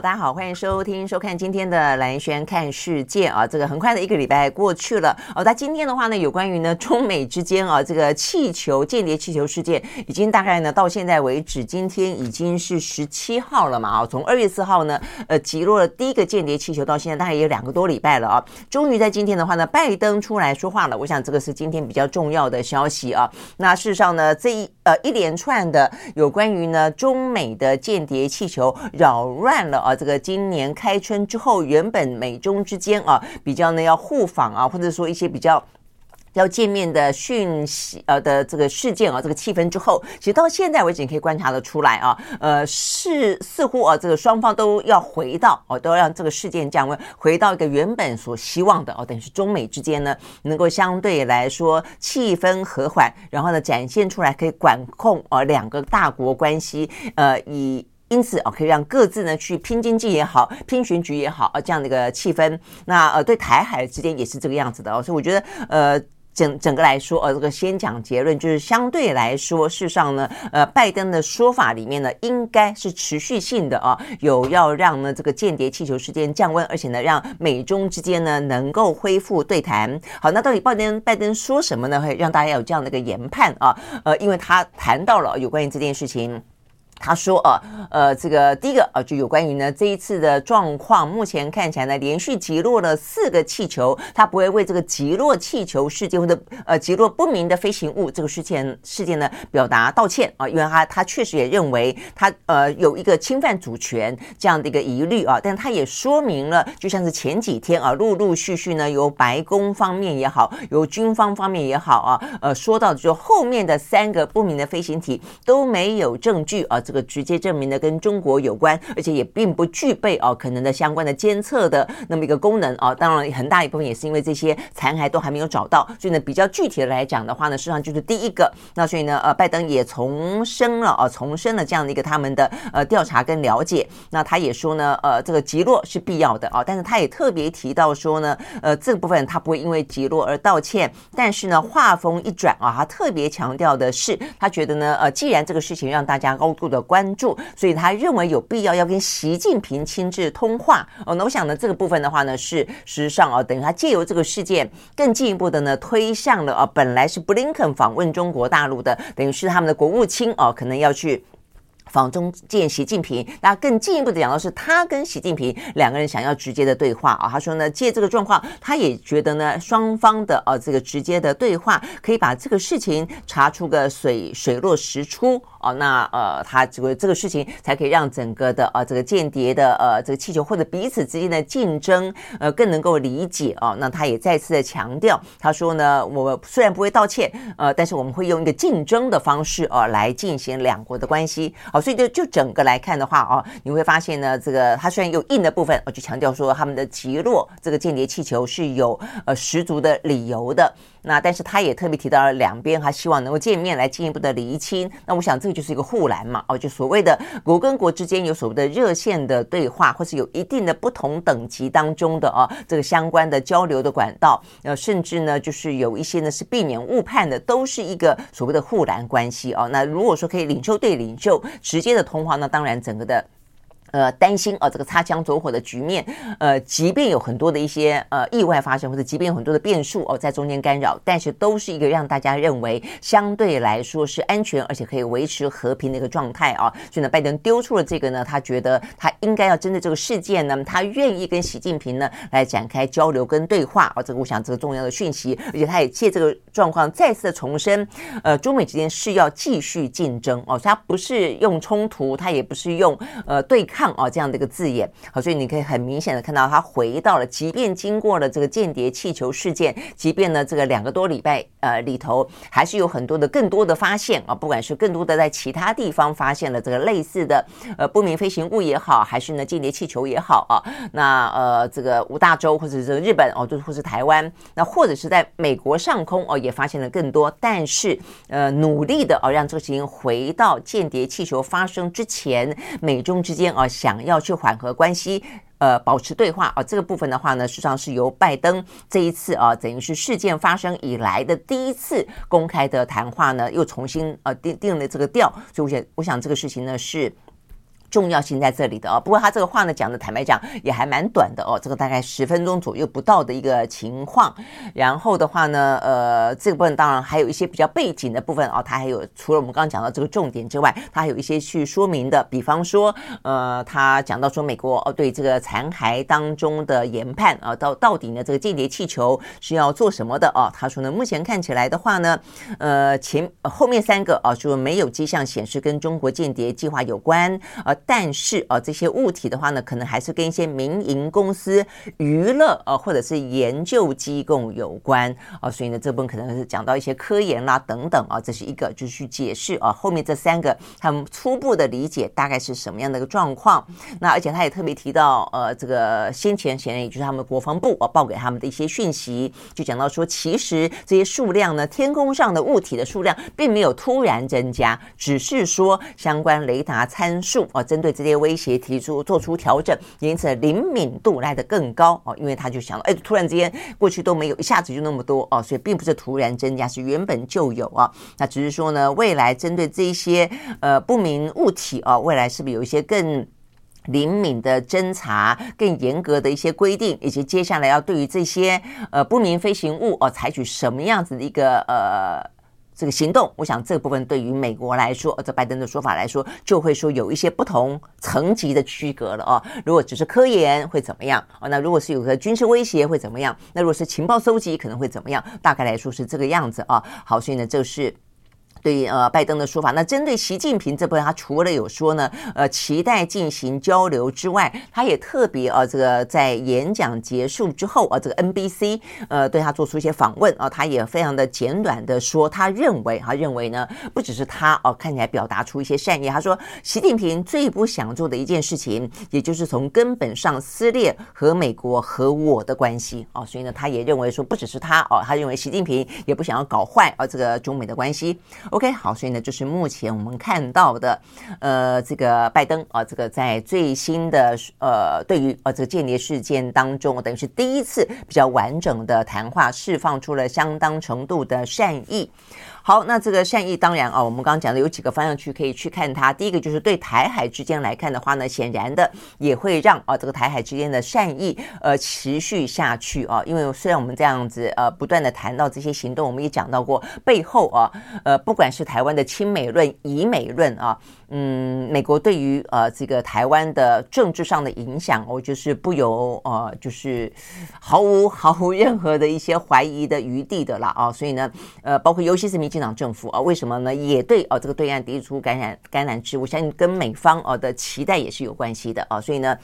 大家好，欢迎收听、收看今天的蓝轩看世界啊！这个很快的一个礼拜过去了哦。那今天的话呢，有关于呢中美之间啊这个气球间谍气球事件，已经大概呢到现在为止，今天已经是十七号了嘛啊！从二月四号呢，呃，击落了第一个间谍气球，到现在大概也有两个多礼拜了啊。终于在今天的话呢，拜登出来说话了。我想这个是今天比较重要的消息啊。那事实上呢，这一呃一连串的有关于呢中美的间谍气球扰乱了。啊，这个今年开春之后，原本美中之间啊比较呢要互访啊，或者说一些比较要见面的讯息呃的这个事件啊，这个气氛之后，其实到现在为止你可以观察得出来啊，呃是似乎啊这个双方都要回到哦，都要让这个事件降温，回到一个原本所希望的哦，等于是中美之间呢能够相对来说气氛和缓，然后呢展现出来可以管控啊两个大国关系呃以。因此啊，可以让各自呢去拼经济也好，拼选举也好啊，这样的一个气氛。那呃，对台海之间也是这个样子的哦。所以我觉得呃，整整个来说，呃，这个先讲结论，就是相对来说，事实上呢，呃，拜登的说法里面呢，应该是持续性的啊，有要让呢这个间谍气球事件降温，而且呢，让美中之间呢能够恢复对谈。好，那到底拜登拜登说什么呢？会让大家有这样的一个研判啊？呃，因为他谈到了有关于这件事情。他说：“呃，呃，这个第一个啊，就有关于呢这一次的状况，目前看起来呢，连续击落了四个气球，他不会为这个击落气球事件或者呃击落不明的飞行物这个事件事件呢表达道歉啊，因为他他确实也认为他呃有一个侵犯主权这样的一个疑虑啊，但他也说明了，就像是前几天啊，陆陆续续呢由白宫方面也好，由军方方面也好啊，呃说到就后面的三个不明的飞行体都没有证据啊。”这个直接证明的跟中国有关，而且也并不具备哦可能的相关的监测的那么一个功能啊。当然，很大一部分也是因为这些残骸都还没有找到，所以呢，比较具体的来讲的话呢，实际上就是第一个。那所以呢，呃，拜登也重申了啊，重申了这样的一个他们的呃调查跟了解。那他也说呢，呃，这个击落是必要的啊，但是他也特别提到说呢，呃，这个部分他不会因为击落而道歉。但是呢，话锋一转啊，他特别强调的是，他觉得呢，呃，既然这个事情让大家高度的关注，所以他认为有必要要跟习近平亲自通话哦。那我想呢，这个部分的话呢，是实际上啊，等于他借由这个事件更进一步的呢，推向了啊，本来是布林肯访问中国大陆的，等于是他们的国务卿哦，可能要去。访中见习近平，那更进一步的讲到是，他跟习近平两个人想要直接的对话啊。他说呢，借这个状况，他也觉得呢，双方的呃这个直接的对话，可以把这个事情查出个水水落石出哦。那呃，他这个这个事情才可以让整个的呃这个间谍的呃这个气球或者彼此之间的竞争呃更能够理解哦。那他也再次的强调，他说呢，我虽然不会道歉呃，但是我们会用一个竞争的方式呃来进行两国的关系。所以就就整个来看的话哦，你会发现呢，这个它虽然有硬的部分，我就强调说他们的击落这个间谍气球是有呃十足的理由的。那但是他也特别提到了两边，还希望能够见面来进一步的厘清。那我想这就是一个护栏嘛，哦，就所谓的国跟国之间有所谓的热线的对话，或是有一定的不同等级当中的啊这个相关的交流的管道，呃，甚至呢就是有一些呢是避免误判的，都是一个所谓的护栏关系哦。那如果说可以领袖对领袖直接的通话，那当然整个的。呃，担心啊，这个擦枪走火的局面，呃，即便有很多的一些呃意外发生，或者即便有很多的变数哦，在中间干扰，但是都是一个让大家认为相对来说是安全，而且可以维持和平的一个状态啊。所以呢，拜登丢出了这个呢，他觉得他应该要针对这个事件呢，他愿意跟习近平呢来展开交流跟对话啊。这个我想这个重要的讯息，而且他也借这个状况再次的重申，呃，中美之间是要继续竞争哦，他不是用冲突，他也不是用呃对抗。抗啊这样的一个字眼。好，所以你可以很明显的看到，他回到了，即便经过了这个间谍气球事件，即便呢这个两个多礼拜呃里头，还是有很多的更多的发现啊，不管是更多的在其他地方发现了这个类似的呃不明飞行物也好，还是呢间谍气球也好啊，那呃这个五大洲或者是日本哦，都或是台湾，那或者是在美国上空哦，也发现了更多，但是呃努力的哦让这个事情回到间谍气球发生之前，美中之间啊想要去缓和关系。呃，保持对话啊，这个部分的话呢，实际上是由拜登这一次啊，等于是事件发生以来的第一次公开的谈话呢，又重新呃定定了这个调，所以我想，我想这个事情呢是。重要性在这里的哦，不过他这个话呢讲的坦白讲也还蛮短的哦，这个大概十分钟左右不到的一个情况。然后的话呢，呃，这个部分当然还有一些比较背景的部分哦，他还有除了我们刚刚讲到这个重点之外，他还有一些去说明的，比方说，呃，他讲到说美国哦对这个残骸当中的研判啊，到到底呢这个间谍气球是要做什么的哦？他说呢，目前看起来的话呢，呃，前后面三个啊说没有迹象显示跟中国间谍计划有关啊。但是啊，这些物体的话呢，可能还是跟一些民营公司、娱乐啊，或者是研究机构有关啊，所以呢，这部分可能是讲到一些科研啦等等啊，这是一个就是去解释啊，后面这三个他们初步的理解大概是什么样的一个状况。那而且他也特别提到，呃，这个先前显然也就是他们国防部啊报给他们的一些讯息，就讲到说，其实这些数量呢，天空上的物体的数量并没有突然增加，只是说相关雷达参数啊。针对这些威胁提出做出调整，因此灵敏度来得更高哦，因为他就想了，哎，突然之间过去都没有，一下子就那么多哦，所以并不是突然增加，是原本就有啊。那只是说呢，未来针对这些呃不明物体啊，未来是不是有一些更灵敏的侦查、更严格的一些规定，以及接下来要对于这些呃不明飞行物哦，采取什么样子的一个呃。这个行动，我想这部分对于美国来说，这拜登的说法来说，就会说有一些不同层级的区隔了哦。如果只是科研会怎么样？哦，那如果是有个军事威胁会怎么样？那如果是情报搜集可能会怎么样？大概来说是这个样子啊。好，所以呢，这是。对呃拜登的说法，那针对习近平这部分，他除了有说呢，呃期待进行交流之外，他也特别啊这个在演讲结束之后啊，这个 NBC 呃对他做出一些访问啊，他也非常的简短的说，他认为他认为呢，不只是他哦、啊、看起来表达出一些善意，他说习近平最不想做的一件事情，也就是从根本上撕裂和美国和我的关系。啊，所以呢，他也认为说不只是他哦、啊，他认为习近平也不想要搞坏啊这个中美的关系。OK，好，所以呢，就是目前我们看到的，呃，这个拜登啊，这个在最新的呃，对于呃这个间谍事件当中，等于是第一次比较完整的谈话，释放出了相当程度的善意。好，那这个善意当然啊，我们刚刚讲的有几个方向去可以去看它。第一个就是对台海之间来看的话呢，显然的也会让啊这个台海之间的善意呃持续下去啊。因为虽然我们这样子呃不断的谈到这些行动，我们也讲到过背后啊呃不管是台湾的亲美论、疑美论啊。嗯，美国对于呃这个台湾的政治上的影响，我就是不由呃就是毫无毫无任何的一些怀疑的余地的了啊，所以呢，呃，包括尤其是民进党政府啊，为什么呢？也对啊这个对岸提出感染橄榄枝，我相信跟美方啊的期待也是有关系的啊，所以呢。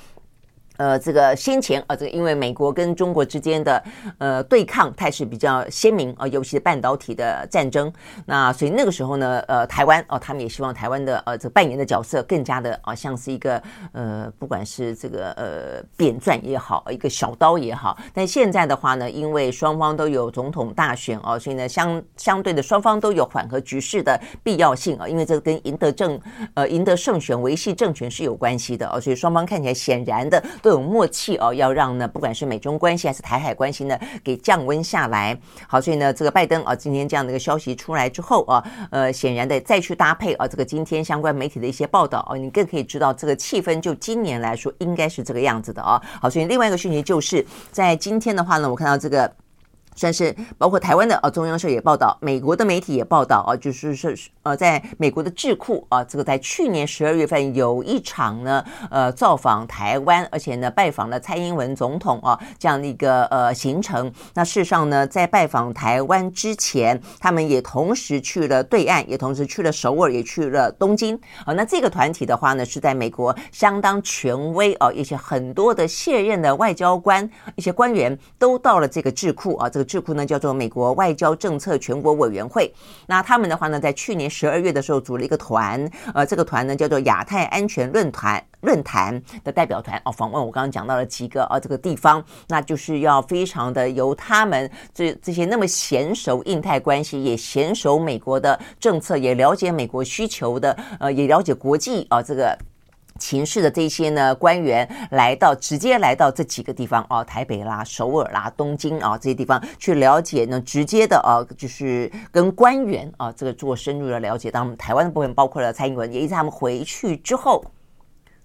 呃，这个先前啊，这个因为美国跟中国之间的呃对抗态势比较鲜明啊，尤其是半导体的战争，那所以那个时候呢，呃，台湾哦，他们也希望台湾的呃这扮演的角色更加的啊，像是一个呃，不管是这个呃扁钻也好，一个小刀也好，但现在的话呢，因为双方都有总统大选哦，所以呢，相相对的双方都有缓和局势的必要性啊，因为这跟赢得政呃赢得胜选、维系政权是有关系的哦，所以双方看起来显然的。都有默契哦，要让呢，不管是美中关系还是台海关系呢，给降温下来。好，所以呢，这个拜登啊，今天这样的一个消息出来之后啊，呃，显然的再去搭配啊，这个今天相关媒体的一些报道啊，你更可以知道这个气氛就今年来说应该是这个样子的啊。好，所以另外一个讯息就是在今天的话呢，我看到这个。算是包括台湾的啊，中央社也报道，美国的媒体也报道啊，就是说呃，在美国的智库啊，这个在去年十二月份有一场呢，呃，造访台湾，而且呢，拜访了蔡英文总统啊，这样的一个呃行程。那事实上呢，在拜访台湾之前，他们也同时去了对岸，也同时去了首尔，也去了东京啊。那这个团体的话呢，是在美国相当权威啊，一些很多的卸任的外交官、一些官员都到了这个智库啊，这个。智库呢叫做美国外交政策全国委员会，那他们的话呢，在去年十二月的时候组了一个团，呃，这个团呢叫做亚太安全论坛论坛的代表团哦，访问我刚刚讲到了几个啊这个地方，那就是要非常的由他们这这些那么娴熟印太关系，也娴熟美国的政策，也了解美国需求的，呃，也了解国际啊这个。情势的这些呢官员来到，直接来到这几个地方哦，台北啦、首尔啦、东京啊这些地方去了解呢，直接的啊，就是跟官员啊这个做深入的了解。当然，台湾的部分包括了蔡英文，也一直他们回去之后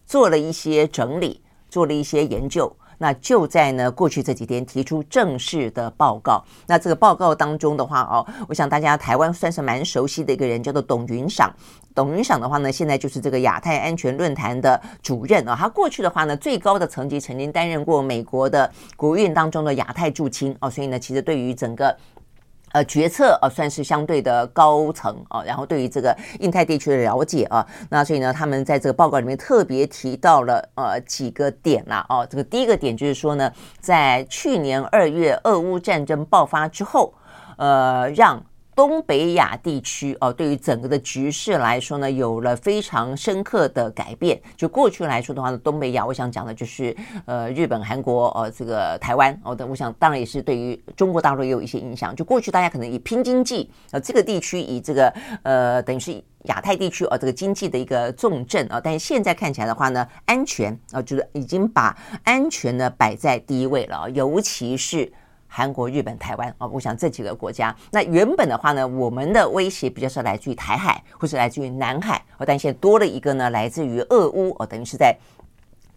做了一些整理，做了一些研究。那就在呢过去这几天提出正式的报告。那这个报告当中的话哦，我想大家台湾算是蛮熟悉的一个人，叫做董云赏。董云赏的话呢，现在就是这个亚太安全论坛的主任啊。他过去的话呢，最高的层级曾经担任过美国的国务院当中的亚太驻青哦，所以呢，其实对于整个。呃，决策啊，算是相对的高层啊，然后对于这个印太地区的了解啊，那所以呢，他们在这个报告里面特别提到了呃几个点呐，哦，这个第一个点就是说呢，在去年二月俄乌战争爆发之后，呃，让。东北亚地区哦，对于整个的局势来说呢，有了非常深刻的改变。就过去来说的话呢，东北亚我想讲的就是呃日本、韩国呃这个台湾哦的，我想当然也是对于中国大陆也有一些影响。就过去大家可能以拼经济呃这个地区以这个呃等于是亚太地区哦这个经济的一个重镇啊，但是现在看起来的话呢，安全啊就是已经把安全呢摆在第一位了，尤其是。韩国、日本、台湾啊，我想这几个国家，那原本的话呢，我们的威胁比较是来自于台海，或是来自于南海，哦但现在多了一个呢，来自于俄乌哦，等于是在。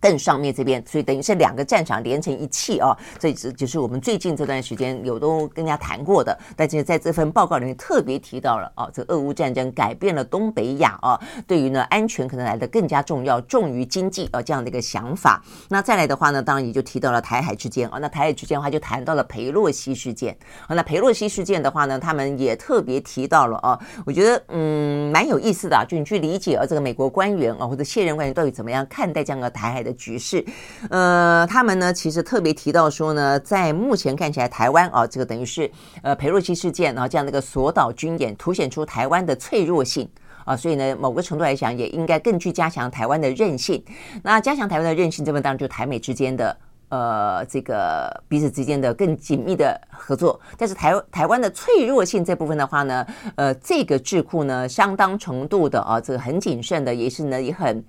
更上面这边，所以等于是两个战场连成一气啊！这只就是我们最近这段时间有都跟人家谈过的，但是在这份报告里面特别提到了啊，这个俄乌战争改变了东北亚啊，对于呢安全可能来得更加重要，重于经济啊这样的一个想法。那再来的话呢，当然也就提到了台海之间啊，那台海之间的话就谈到了裴洛西事件啊，那裴洛西事件的话呢，他们也特别提到了啊，我觉得嗯蛮有意思的啊，就你去理解啊这个美国官员啊或者卸任官员到底怎么样看待这样的台海的。局势，呃，他们呢其实特别提到说呢，在目前看起来，台湾啊，这个等于是呃裴洛西事件，然后这样的一个锁岛军演，凸显出台湾的脆弱性啊，所以呢，某个程度来讲，也应该更去加强台湾的韧性。那加强台湾的韧性，这边当然就台美之间的呃这个彼此之间的更紧密的合作。但是台台湾的脆弱性这部分的话呢，呃，这个智库呢，相当程度的啊，这个很谨慎的，也是呢也很。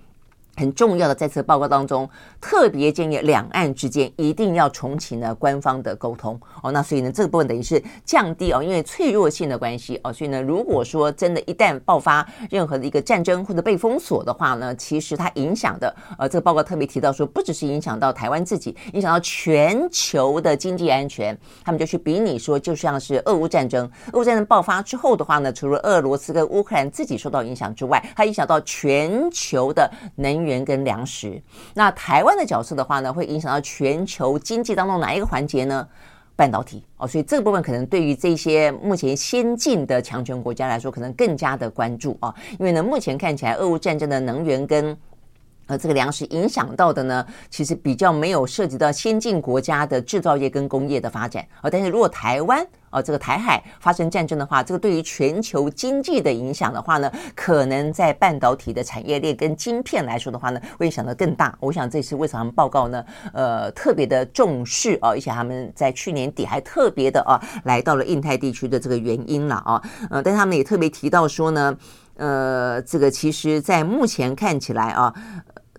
很重要的，在这个报告当中，特别建议两岸之间一定要重启呢官方的沟通哦。那所以呢，这个部分等于是降低哦，因为脆弱性的关系哦，所以呢，如果说真的，一旦爆发任何的一个战争或者被封锁的话呢，其实它影响的呃，这个报告特别提到说，不只是影响到台湾自己，影响到全球的经济安全。他们就去比拟说，就像是俄乌战争，俄乌战争爆发之后的话呢，除了俄罗斯跟乌克兰自己受到影响之外，它影响到全球的能源。源跟粮食，那台湾的角色的话呢，会影响到全球经济当中哪一个环节呢？半导体。哦，所以这个部分可能对于这些目前先进的强权国家来说，可能更加的关注啊，因为呢，目前看起来俄乌战争的能源跟呃这个粮食影响到的呢，其实比较没有涉及到先进国家的制造业跟工业的发展。啊，但是如果台湾哦，这个台海发生战争的话，这个对于全球经济的影响的话呢，可能在半导体的产业链跟晶片来说的话呢，会影响得更大。我想这次为什么报告呢？呃，特别的重视啊，而且他们在去年底还特别的啊，来到了印太地区的这个原因了啊。呃，但他们也特别提到说呢，呃，这个其实在目前看起来啊。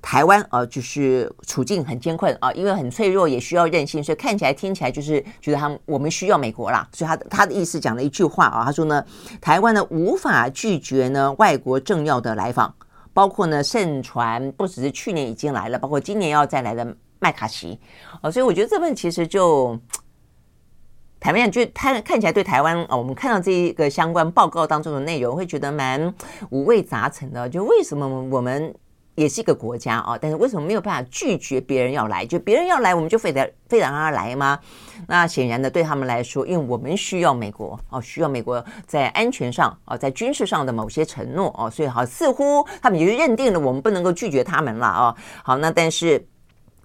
台湾啊，就是处境很艰困啊，因为很脆弱，也需要韧性，所以看起来、听起来就是觉得他们我们需要美国啦。所以他他的意思讲了一句话啊，他说呢，台湾呢无法拒绝呢外国政要的来访，包括呢盛传不只是去年已经来了，包括今年要再来的麦卡锡啊，所以我觉得这份其实就。坦白讲，就他看起来对台湾啊，我们看到这一个相关报告当中的内容，会觉得蛮五味杂陈的。就为什么我们也是一个国家啊，但是为什么没有办法拒绝别人要来？就别人要来，我们就非得非得让他来吗？那显然的，对他们来说，因为我们需要美国哦，需要美国在安全上哦，在军事上的某些承诺哦，所以好，似乎他们也就认定了我们不能够拒绝他们了哦。好，那但是。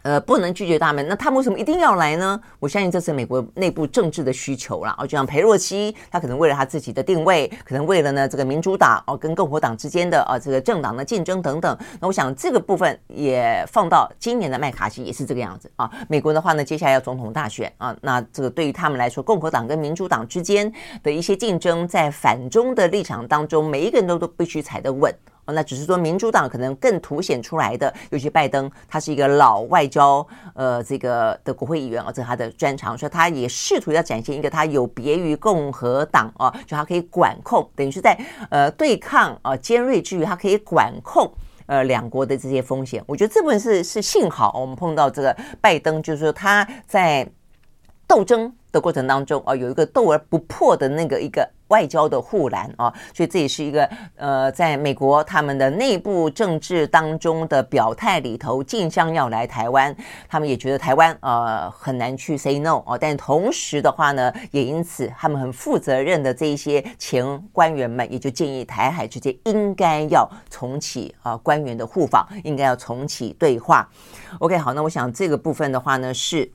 呃，不能拒绝他们，那他们为什么一定要来呢？我相信这是美国内部政治的需求啦。哦，就像裴洛西，他可能为了他自己的定位，可能为了呢这个民主党哦跟共和党之间的啊这个政党的竞争等等。那我想这个部分也放到今年的麦卡锡也是这个样子啊。美国的话呢，接下来要总统大选啊，那这个对于他们来说，共和党跟民主党之间的一些竞争，在反中的立场当中，每一个人都都必须踩得稳。哦，那只是说民主党可能更凸显出来的，尤其拜登，他是一个老外交，呃，这个的国会议员啊，这是他的专长，所以他也试图要展现一个他有别于共和党啊，就他可以管控，等于是在呃对抗啊尖锐之余，他可以管控呃两国的这些风险。我觉得这部分是是幸好我们碰到这个拜登，就是说他在斗争的过程当中啊，有一个斗而不破的那个一个。外交的护栏啊，所以这也是一个呃，在美国他们的内部政治当中的表态里头，竞相要来台湾，他们也觉得台湾呃很难去 say no 哦，但同时的话呢，也因此他们很负责任的这一些前官员们，也就建议台海之间应该要重启啊官员的互访，应该要重启对话。OK，好，那我想这个部分的话呢是。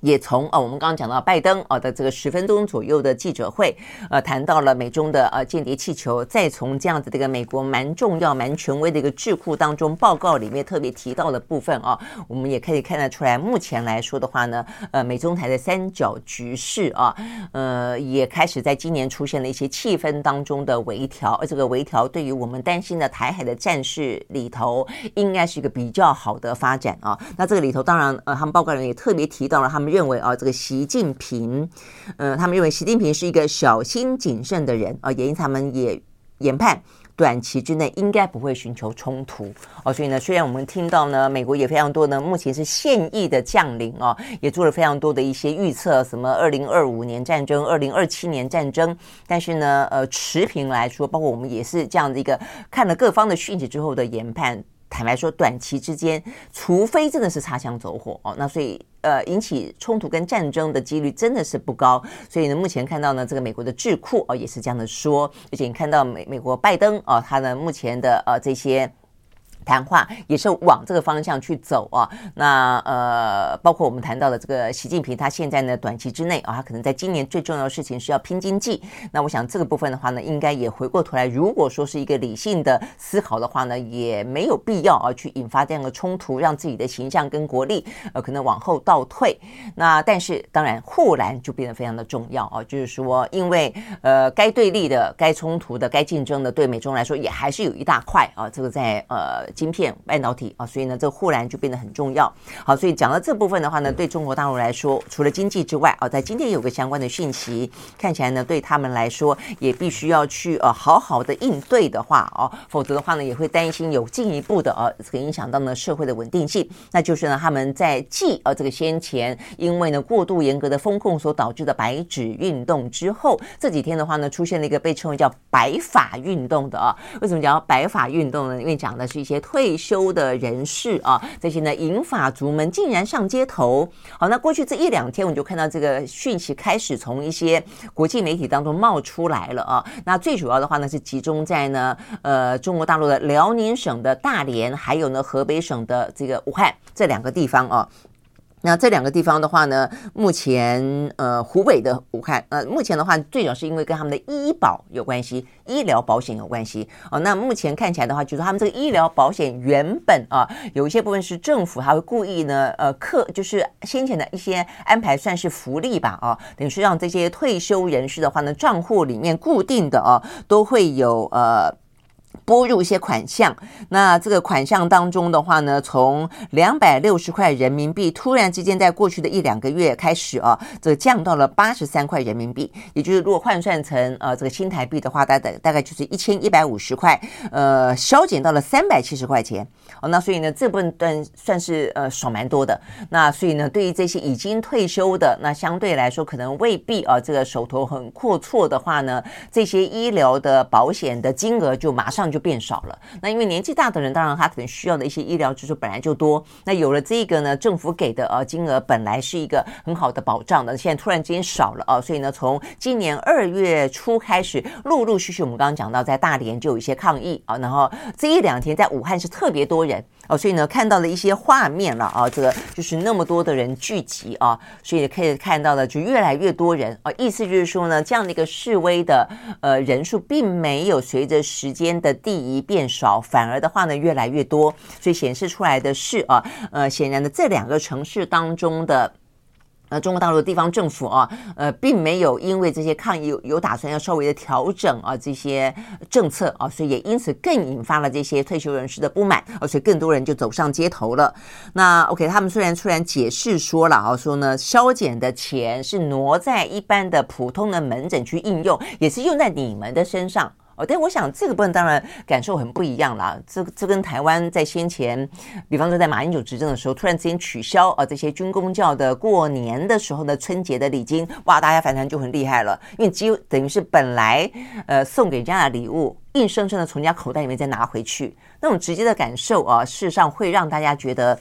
也从啊，我们刚刚讲到拜登啊的这个十分钟左右的记者会，呃，谈到了美中的呃间谍气球，再从这样子这个美国蛮重要、蛮权威的一个智库当中报告里面特别提到的部分啊，我们也可以看得出来，目前来说的话呢，呃，美中台的三角局势啊，呃，也开始在今年出现了一些气氛当中的微调，而这个微调对于我们担心的台海的战事里头，应该是一个比较好的发展啊。那这个里头当然，呃，他们报告人也特别提到了他们。认为啊，这个习近平，呃，他们认为习近平是一个小心谨慎的人啊，也因他们也研判短期之内应该不会寻求冲突哦。所以呢，虽然我们听到呢，美国也非常多呢，目前是现役的将领啊，也做了非常多的一些预测，什么二零二五年战争、二零二七年战争，但是呢，呃，持平来说，包括我们也是这样的一个看了各方的讯息之后的研判。坦白说，短期之间，除非真的是擦枪走火哦，那所以呃，引起冲突跟战争的几率真的是不高。所以呢，目前看到呢，这个美国的智库哦也是这样的说，而且你看到美美国拜登哦，他呢目前的呃这些。谈话也是往这个方向去走啊，那呃，包括我们谈到的这个习近平，他现在呢短期之内啊，他可能在今年最重要的事情是要拼经济。那我想这个部分的话呢，应该也回过头来，如果说是一个理性的思考的话呢，也没有必要啊去引发这样的冲突，让自己的形象跟国力呃可能往后倒退。那但是当然护栏就变得非常的重要啊，就是说因为呃该对立的、该冲突的、该竞争的，对美中来说也还是有一大块啊，这个在呃。晶片、半导体啊，所以呢，这个护栏就变得很重要。好，所以讲到这部分的话呢，对中国大陆来说，除了经济之外啊，在今天有个相关的讯息，看起来呢，对他们来说也必须要去呃好好的应对的话哦，否则的话呢，也会担心有进一步的呃这个影响到呢社会的稳定性。那就是呢，他们在继呃这个先前因为呢过度严格的风控所导致的白纸运动之后，这几天的话呢，出现了一个被称为叫白法运动的啊。为什么讲白法运动呢？因为讲的是一些。退休的人士啊，这些呢银发族们竟然上街头。好，那过去这一两天，我们就看到这个讯息开始从一些国际媒体当中冒出来了啊。那最主要的话呢，是集中在呢呃中国大陆的辽宁省的大连，还有呢河北省的这个武汉这两个地方啊。那这两个地方的话呢，目前呃湖北的武汉，呃目前的话最主要是因为跟他们的医保有关系，医疗保险有关系哦。那目前看起来的话，就是他们这个医疗保险原本啊有一些部分是政府还会故意呢呃克，就是先前的一些安排算是福利吧啊，等于是让这些退休人士的话呢账户里面固定的啊都会有呃。拨入一些款项，那这个款项当中的话呢，从两百六十块人民币突然之间在过去的一两个月开始啊，这降到了八十三块人民币，也就是如果换算成呃这个新台币的话，大概大概就是一千一百五十块，呃，削减到了三百七十块钱。哦，那所以呢，这部分算是呃爽蛮多的。那所以呢，对于这些已经退休的，那相对来说可能未必啊，这个手头很阔绰的话呢，这些医疗的保险的金额就马上就。变少了，那因为年纪大的人，当然他可能需要的一些医疗支出本来就多。那有了这个呢，政府给的呃金额本来是一个很好的保障的，现在突然之间少了啊，所以呢，从今年二月初开始，陆陆续续我们刚刚讲到，在大连就有一些抗议啊，然后这一两天在武汉是特别多人。哦，所以呢，看到了一些画面了啊，这个就是那么多的人聚集啊，所以可以看到的就越来越多人啊，意思就是说呢，这样的一个示威的呃人数并没有随着时间的递移变少，反而的话呢越来越多，所以显示出来的是啊，呃，显然的这两个城市当中的。呃，中国大陆的地方政府啊，呃，并没有因为这些抗议有有打算要稍微的调整啊这些政策啊，所以也因此更引发了这些退休人士的不满，而且更多人就走上街头了。那 OK，他们虽然突然解释说了啊，说呢，削减的钱是挪在一般的普通的门诊去应用，也是用在你们的身上。但我想这个部分当然感受很不一样啦。这这跟台湾在先前，比方说在马英九执政的时候，突然之间取消啊这些军公教的过年的时候的春节的礼金，哇，大家反弹就很厉害了。因为几乎等于是本来呃送给人家的礼物，硬生生的从人家口袋里面再拿回去，那种直接的感受啊，事实上会让大家觉得。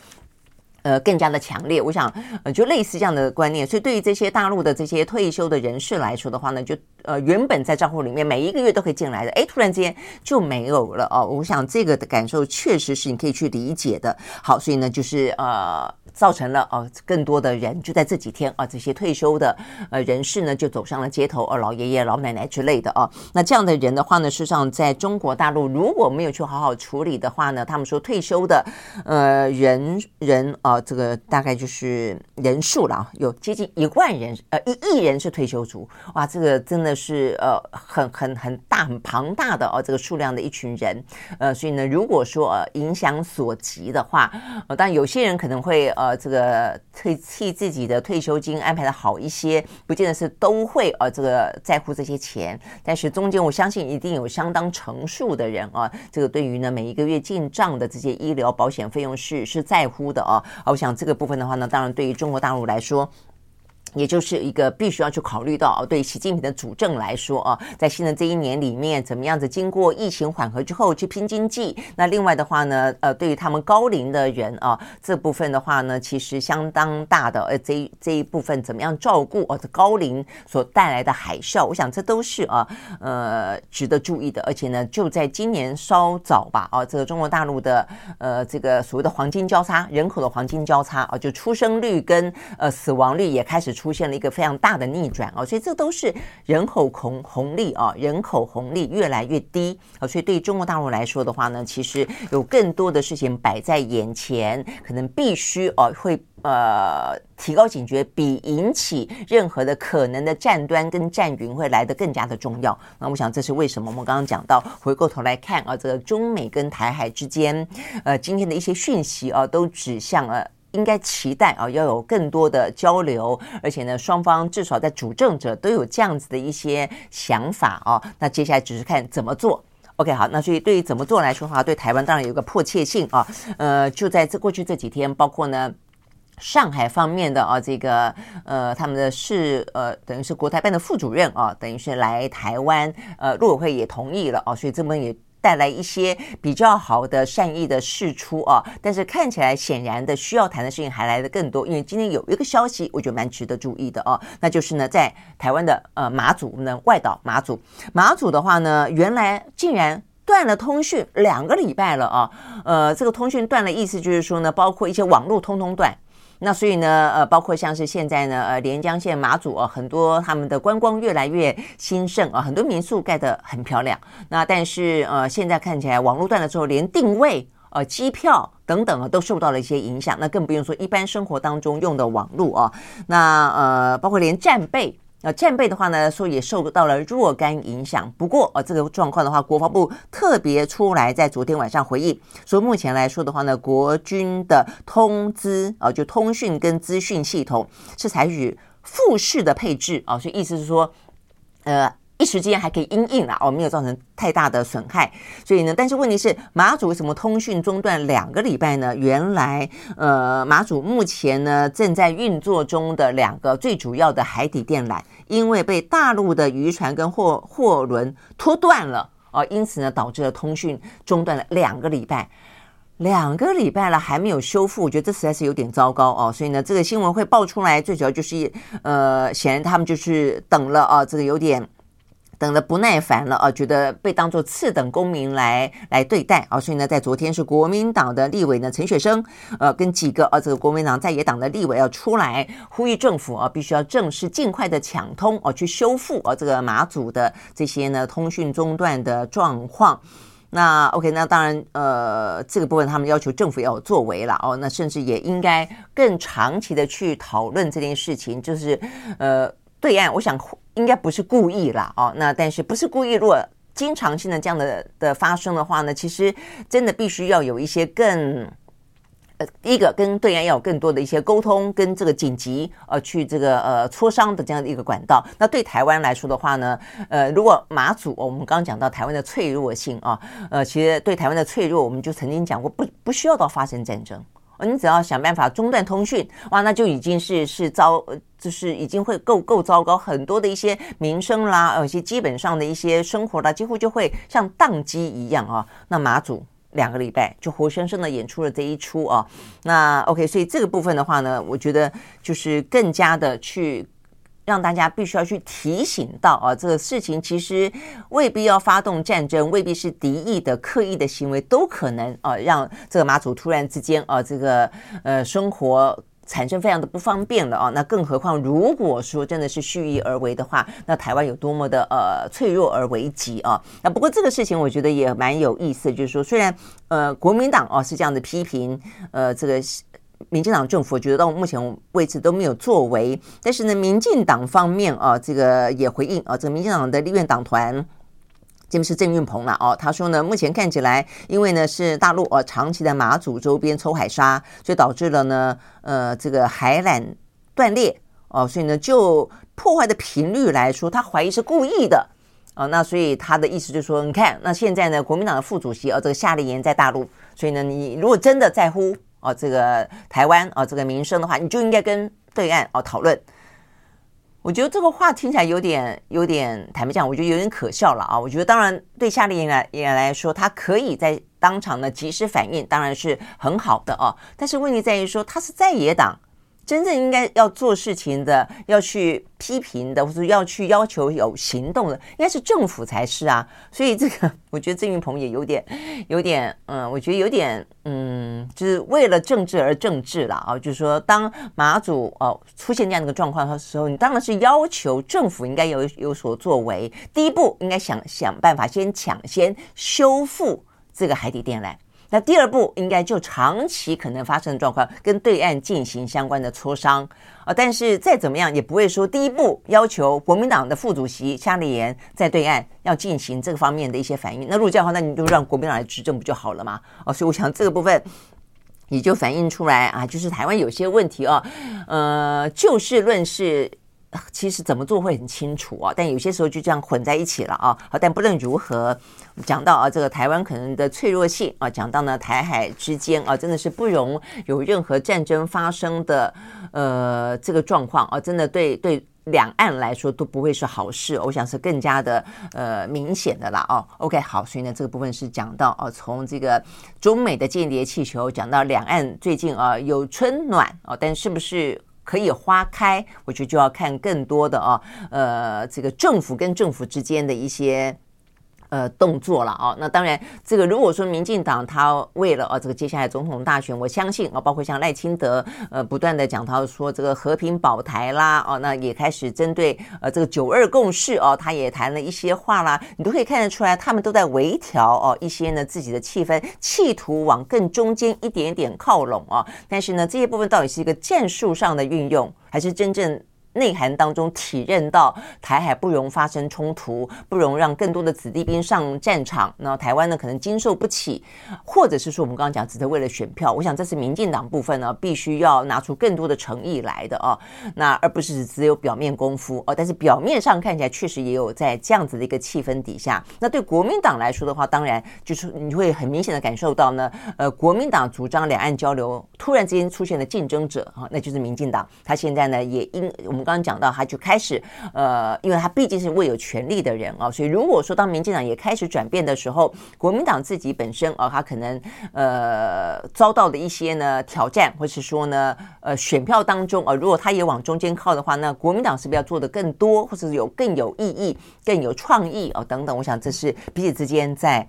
呃，更加的强烈，我想，呃，就类似这样的观念，所以对于这些大陆的这些退休的人士来说的话呢，就呃，原本在账户里面每一个月都可以进来的，哎，突然之间就没有了哦。我想这个的感受确实是你可以去理解的。好，所以呢，就是呃。造成了哦，更多的人就在这几天啊，这些退休的呃人士呢，就走上了街头，哦，老爷爷、老奶奶之类的啊。那这样的人的话呢，事实上在中国大陆如果没有去好好处理的话呢，他们说退休的呃人人啊，这个大概就是人数了，有接近一万人，呃，一亿人是退休族，哇，这个真的是呃很很很大很庞大的哦，这个数量的一群人，呃，所以呢，如果说呃影响所及的话，呃，但有些人可能会。呃，这个退替自己的退休金安排的好一些，不见得是都会呃这个在乎这些钱，但是中间我相信一定有相当成熟的人啊，这个对于呢每一个月进账的这些医疗保险费用是是在乎的啊啊。我想这个部分的话呢，当然对于中国大陆来说。也就是一个必须要去考虑到，对习近平的主政来说啊，在新的这一年里面，怎么样子经过疫情缓和之后去拼经济？那另外的话呢，呃，对于他们高龄的人啊，这部分的话呢，其实相当大的，呃，这这一部分怎么样照顾哦，这高龄所带来的海啸，我想这都是啊，呃，值得注意的。而且呢，就在今年稍早吧，啊，这个中国大陆的呃这个所谓的黄金交叉，人口的黄金交叉啊，就出生率跟呃死亡率也开始。出现了一个非常大的逆转哦，所以这都是人口红红利啊，人口红利越来越低啊，所以对中国大陆来说的话呢，其实有更多的事情摆在眼前，可能必须哦会呃提高警觉，比引起任何的可能的战端跟战云会来得更加的重要。那我想这是为什么我们刚刚讲到，回过头来看啊，这个中美跟台海之间，呃，今天的一些讯息啊，都指向了。应该期待啊，要有更多的交流，而且呢，双方至少在主政者都有这样子的一些想法啊。那接下来只是看怎么做。OK，好，那所以对于怎么做来说的话，对台湾当然有个迫切性啊。呃，就在这过去这几天，包括呢上海方面的啊，这个呃他们的市呃等于是国台办的副主任啊，等于是来台湾，呃陆委会也同意了啊，所以这边也。带来一些比较好的善意的释出啊，但是看起来显然的需要谈的事情还来得更多，因为今天有一个消息，我觉得蛮值得注意的啊，那就是呢，在台湾的呃马祖呢外岛马祖，马祖的话呢，原来竟然断了通讯两个礼拜了啊，呃，这个通讯断了，意思就是说呢，包括一些网络通通断。那所以呢，呃，包括像是现在呢，呃，连江县马祖啊，很多他们的观光越来越兴盛啊，很多民宿盖得很漂亮。那但是呃，现在看起来网络断了之后，连定位、呃，机票等等啊，都受到了一些影响。那更不用说一般生活当中用的网络啊，那呃，包括连战备。那战备的话呢，说也受到了若干影响。不过啊，这个状况的话，国防部特别出来在昨天晚上回应说，目前来说的话呢，国军的通资啊，就通讯跟资讯系统是采取复式的配置啊，所以意思是说，呃。一时间还可以因应了哦，没有造成太大的损害。所以呢，但是问题是马祖为什么通讯中断两个礼拜呢？原来呃，马祖目前呢正在运作中的两个最主要的海底电缆，因为被大陆的渔船跟货货轮拖断了哦，因此呢导致了通讯中断了两个礼拜，两个礼拜了还没有修复，我觉得这实在是有点糟糕哦。所以呢，这个新闻会爆出来，最主要就是呃，显然他们就是等了啊，这个有点。等得不耐烦了啊，觉得被当作次等公民来来对待啊，所以呢，在昨天是国民党的立委呢陈雪生，呃，跟几个啊这个国民党在野党的立委要出来呼吁政府啊，必须要正式尽快的抢通啊，去修复啊这个马祖的这些呢通讯中断的状况。那 OK，那当然呃这个部分他们要求政府要有作为了哦，那甚至也应该更长期的去讨论这件事情，就是呃。对岸，我想应该不是故意啦，哦，那但是不是故意？如果经常性的这样的的发生的话呢，其实真的必须要有一些更呃，一个跟对岸要有更多的一些沟通，跟这个紧急呃去这个呃磋商的这样的一个管道。那对台湾来说的话呢，呃，如果马祖，我们刚刚讲到台湾的脆弱性啊，呃，其实对台湾的脆弱，我们就曾经讲过，不不需要到发生战争。你只要想办法中断通讯，哇，那就已经是是遭，就是已经会够够糟糕，很多的一些民生啦，有些基本上的一些生活啦，几乎就会像宕机一样啊。那马祖两个礼拜就活生生的演出了这一出啊。那 OK，所以这个部分的话呢，我觉得就是更加的去。让大家必须要去提醒到啊，这个事情其实未必要发动战争，未必是敌意的刻意的行为，都可能啊，让这个马祖突然之间啊，这个呃生活产生非常的不方便了啊。那更何况，如果说真的是蓄意而为的话，那台湾有多么的呃脆弱而危急啊。那不过这个事情我觉得也蛮有意思，就是说虽然呃国民党哦是这样的批评呃这个。民进党政府觉得到目前为止都没有作为，但是呢，民进党方面啊，这个也回应啊，这个民进党的立院党团，这边是郑运鹏了哦，他说呢，目前看起来，因为呢是大陆啊长期在马祖周边抽海沙，所以导致了呢，呃，这个海缆断裂哦，所以呢就破坏的频率来说，他怀疑是故意的啊，那所以他的意思就是说，你看，那现在呢，国民党的副主席啊，这个夏立言在大陆，所以呢，你如果真的在乎。哦，这个台湾哦，这个民生的话，你就应该跟对岸哦讨论。我觉得这个话听起来有点有点坦白讲，我觉得有点可笑了啊。我觉得当然对夏立言来也来说，他可以在当场呢及时反应，当然是很好的哦。但是问题在于说，他是在野党。真正应该要做事情的，要去批评的，或者要去要求有行动的，应该是政府才是啊。所以这个，我觉得郑云鹏也有点，有点，嗯，我觉得有点，嗯，就是为了政治而政治了啊。就是说，当马祖哦出现这样的一个状况的时候，你当然是要求政府应该有有所作为。第一步应该想想办法，先抢先修复这个海底电缆。那第二步应该就长期可能发生的状况，跟对岸进行相关的磋商啊。但是再怎么样也不会说第一步要求国民党的副主席夏立言在对岸要进行这个方面的一些反应。那如果这样的话，那你就让国民党来执政不就好了吗？哦，所以我想这个部分也就反映出来啊，就是台湾有些问题啊，呃，就事论事。其实怎么做会很清楚啊，但有些时候就这样混在一起了啊。好，但不论如何，讲到啊，这个台湾可能的脆弱性啊，讲到呢台海之间啊，真的是不容有任何战争发生的呃这个状况啊，真的对对两岸来说都不会是好事。我想是更加的呃明显的啦。哦，OK，好，所以呢这个部分是讲到啊，从这个中美的间谍气球讲到两岸最近啊有春暖啊，但是不是？可以花开，我觉得就要看更多的啊，呃，这个政府跟政府之间的一些。呃，动作了啊，那当然，这个如果说民进党他为了啊，这个接下来总统大选，我相信啊，包括像赖清德呃，不断的讲到说这个和平保台啦，哦，那也开始针对呃这个九二共识哦，他也谈了一些话啦，你都可以看得出来，他们都在微调哦一些呢自己的气氛，企图往更中间一点点靠拢啊。但是呢，这些部分到底是一个战术上的运用，还是真正内涵当中体认到台海不容发生冲突，不容让更多的子弟兵上战场，那台湾呢可能经受不起，或者是说我们刚刚讲只是为了选票，我想这是民进党部分呢必须要拿出更多的诚意来的啊，那而不是只有表面功夫哦，但是表面上看起来确实也有在这样子的一个气氛底下，那对国民党来说的话，当然就是你会很明显的感受到呢，呃，国民党主张两岸交流突然之间出现了竞争者啊，那就是民进党，他现在呢也因我。刚刚讲到，他就开始，呃，因为他毕竟是握有权力的人啊，所以如果说当民进党也开始转变的时候，国民党自己本身啊，他可能呃遭到的一些呢挑战，或是说呢，呃，选票当中啊，如果他也往中间靠的话，那国民党是不是要做的更多，或者是有更有意义、更有创意啊等等？我想这是彼此之间在。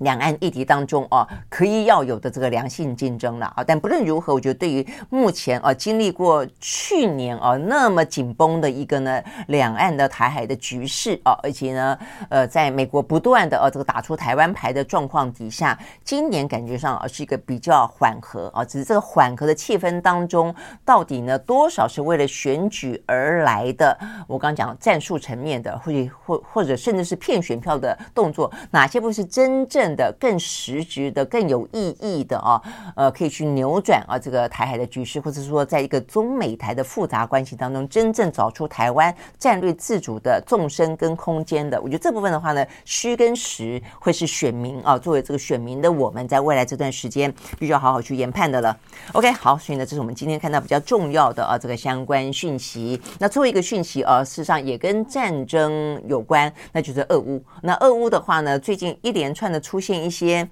两岸议题当中啊，可以要有的这个良性竞争了啊，但不论如何，我觉得对于目前啊经历过去年啊那么紧绷的一个呢两岸的台海的局势啊，而且呢呃在美国不断的啊这个打出台湾牌的状况底下，今年感觉上啊是一个比较缓和啊，只是这个缓和的气氛当中，到底呢多少是为了选举而来的？我刚讲战术层面的，或者或或者甚至是骗选票的动作，哪些不是真正？的更实质的、更有意义的啊，呃，可以去扭转啊这个台海的局势，或者说在一个中美台的复杂关系当中，真正找出台湾战略自主的纵深跟空间的。我觉得这部分的话呢，虚跟实会是选民啊，作为这个选民的我们在未来这段时间必须要好好去研判的了。OK，好，所以呢，这是我们今天看到比较重要的啊这个相关讯息。那最后一个讯息啊，事实上也跟战争有关，那就是俄乌。那俄乌的话呢，最近一连串的出出现一些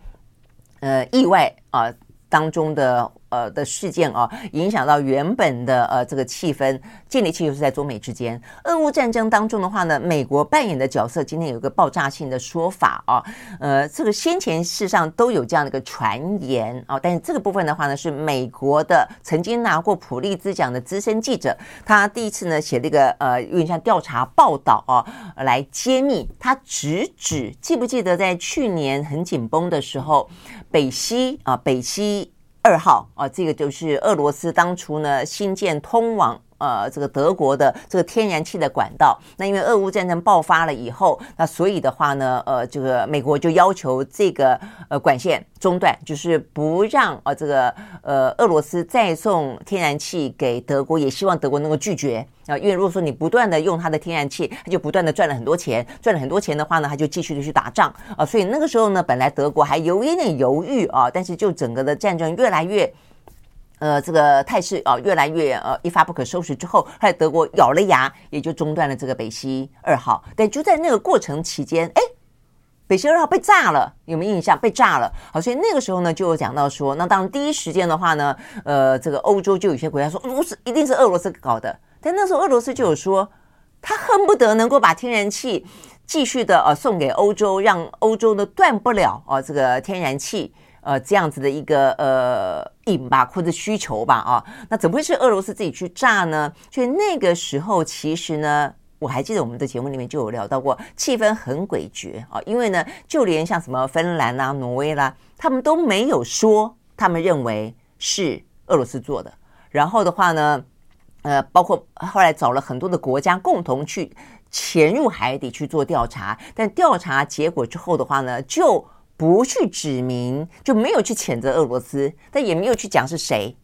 呃意外啊当中的。呃的事件啊，影响到原本的呃这个气氛，建立气就是在中美之间。俄乌战争当中的话呢，美国扮演的角色，今天有一个爆炸性的说法啊，呃，这个先前事实上都有这样的一个传言啊，但是这个部分的话呢，是美国的曾经拿过普利兹奖的资深记者，他第一次呢写了一个呃有点像调查报道啊，来揭秘，他直指记不记得在去年很紧绷的时候，北溪啊北溪。二号啊，这个就是俄罗斯当初呢新建通往呃这个德国的这个天然气的管道。那因为俄乌战争爆发了以后，那所以的话呢，呃，这个美国就要求这个呃管线中断，就是不让呃这个呃俄罗斯再送天然气给德国，也希望德国能够拒绝。啊，因为如果说你不断的用它的天然气，它就不断的赚了很多钱，赚了很多钱的话呢，它就继续的去打仗啊。所以那个时候呢，本来德国还有一点犹豫啊，但是就整个的战争越来越，呃，这个态势啊越来越呃一发不可收拾之后，后来德国咬了牙，也就中断了这个北溪二号。但就在那个过程期间，哎，北溪二号被炸了，有没有印象？被炸了。好，所以那个时候呢，就有讲到说，那当然第一时间的话呢，呃，这个欧洲就有些国家说，不是，一定是俄罗斯搞的。但那时候俄罗斯就有说，他恨不得能够把天然气继续的呃送给欧洲，让欧洲呢断不了啊这个天然气呃这样子的一个呃瘾吧或者需求吧啊，那怎么会是俄罗斯自己去炸呢？所以那个时候其实呢，我还记得我们的节目里面就有聊到过，气氛很诡谲啊，因为呢就连像什么芬兰啦、挪威啦，他们都没有说他们认为是俄罗斯做的，然后的话呢。呃，包括后来找了很多的国家共同去潜入海底去做调查，但调查结果之后的话呢，就不去指名，就没有去谴责俄罗斯，但也没有去讲是谁。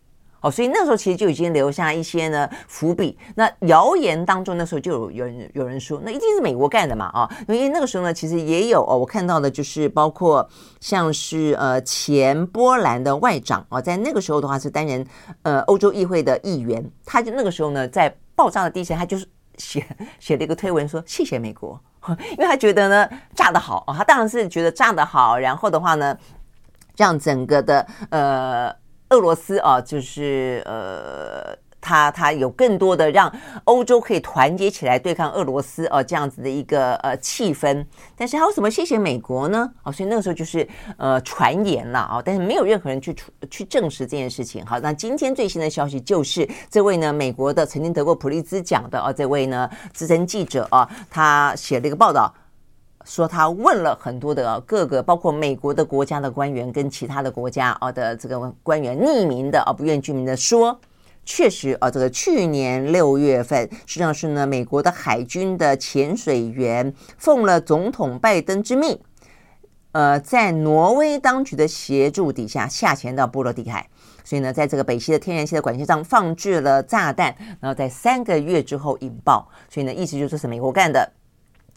哦，所以那时候其实就已经留下一些呢伏笔。那谣言当中那时候就有有人有人说，那一定是美国干的嘛啊？因为那个时候呢，其实也有哦，我看到的就是包括像是呃前波兰的外长啊，在那个时候的话是担任呃欧洲议会的议员，他就那个时候呢在爆炸的第一时间，他就是写写了一个推文说谢谢美国，因为他觉得呢炸的好啊，他当然是觉得炸的好，然后的话呢让整个的呃。俄罗斯啊，就是呃，他他有更多的让欧洲可以团结起来对抗俄罗斯啊这样子的一个呃气氛，但是还有什么谢谢美国呢？哦，所以那个时候就是呃传言了啊，但是没有任何人去去证实这件事情。好，那今天最新的消息就是这位呢，美国的曾经得过普利兹奖的啊这位呢资深记者啊，他写了一个报道。说他问了很多的各个，包括美国的国家的官员跟其他的国家啊的这个官员，匿名的啊不愿具名的说，确实啊，这个去年六月份，实际上是呢，美国的海军的潜水员奉了总统拜登之命，呃，在挪威当局的协助底下下潜到波罗的海，所以呢，在这个北溪的天然气的管线上放置了炸弹，然后在三个月之后引爆，所以呢，意思就是是美国干的。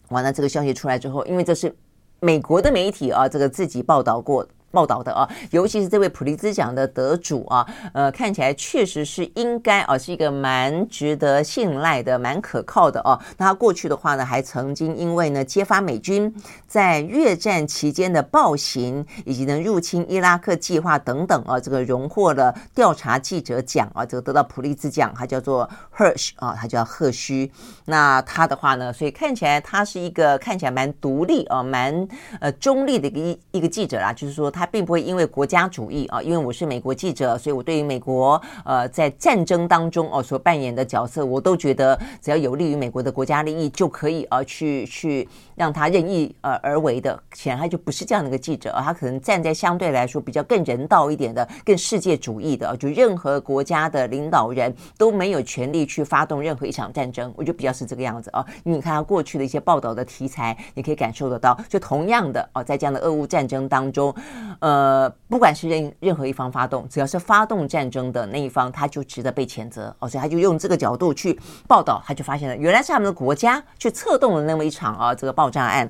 完了，这个消息出来之后，因为这是美国的媒体啊，这个自己报道过的。报道的啊，尤其是这位普利兹奖的得主啊，呃，看起来确实是应该啊，是一个蛮值得信赖的、蛮可靠的哦。那他过去的话呢，还曾经因为呢揭发美军在越战期间的暴行，以及呢入侵伊拉克计划等等啊，这个荣获了调查记者奖啊，这个得到普利兹奖，他叫做 Hersh 啊，他叫赫须。那他的话呢，所以看起来他是一个看起来蛮独立啊，蛮呃中立的一个一一个记者啦，就是说他。并不会因为国家主义啊，因为我是美国记者，所以我对于美国呃在战争当中哦所扮演的角色，我都觉得只要有利于美国的国家利益就可以啊去去让他任意呃而为的。显然他就不是这样的一个记者，他可能站在相对来说比较更人道一点的、更世界主义的，就任何国家的领导人都没有权利去发动任何一场战争。我就比较是这个样子啊。你看他过去的一些报道的题材，你可以感受得到，就同样的哦，在这样的俄乌战争当中。呃，不管是任任何一方发动，只要是发动战争的那一方，他就值得被谴责。哦，所以他就用这个角度去报道，他就发现了，原来是他们的国家去策动了那么一场啊这个报爆炸案。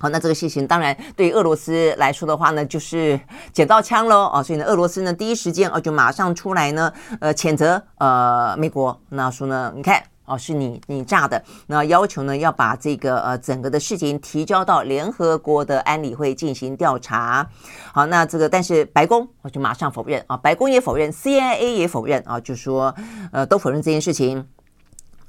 好，那这个事情当然对于俄罗斯来说的话呢，就是捡到枪喽啊，所以呢，俄罗斯呢第一时间啊就马上出来呢，呃，谴责呃美国，那说呢，你看。哦，是你你炸的，那要求呢要把这个呃整个的事情提交到联合国的安理会进行调查。好，那这个但是白宫我就马上否认啊，白宫也否认，CIA 也否认啊，就说呃都否认这件事情。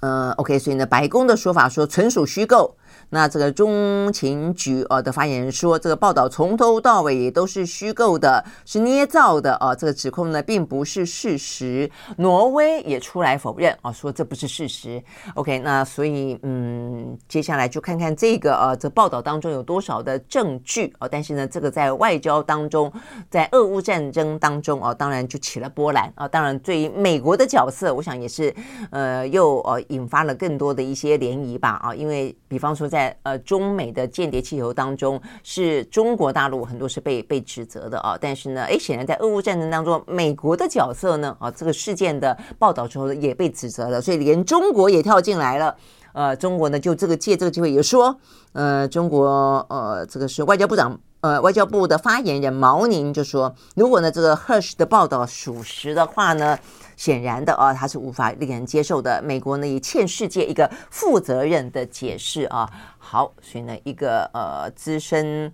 呃，OK，所以呢，白宫的说法说纯属虚构。那这个中情局呃的发言人说，这个报道从头到尾也都是虚构的，是捏造的啊。这个指控呢，并不是事实。挪威也出来否认啊，说这不是事实。OK，那所以嗯，接下来就看看这个呃，这报道当中有多少的证据啊。但是呢，这个在外交当中，在俄乌战争当中啊，当然就起了波澜啊。当然，对于美国的角色，我想也是呃，又呃引发了更多的一些涟漪吧啊。因为比方说在在呃中美的间谍气球当中，是中国大陆很多是被被指责的啊，但是呢，哎，显然在俄乌战争当中，美国的角色呢啊，这个事件的报道之后也被指责了，所以连中国也跳进来了。呃，中国呢就这个借这个机会也说，呃，中国呃这个是外交部长呃外交部的发言人毛宁就说，如果呢这个 Hersh 的报道属实的话呢。显然的啊，他是无法令人接受的。美国呢也欠世界一个负责任的解释啊。好，所以呢，一个呃资深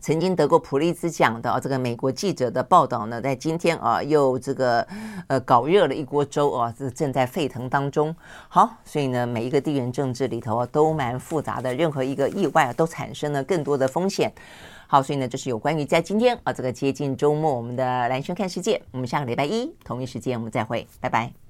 曾经得过普利兹奖的这个美国记者的报道呢，在今天啊又这个呃搞热了一锅粥啊，这正在沸腾当中。好，所以呢，每一个地缘政治里头啊都蛮复杂的，任何一个意外啊都产生了更多的风险。好，所以呢，这是有关于在今天啊，这个接近周末，我们的兰萱看世界，我们下个礼拜一同一时间我们再会，拜拜。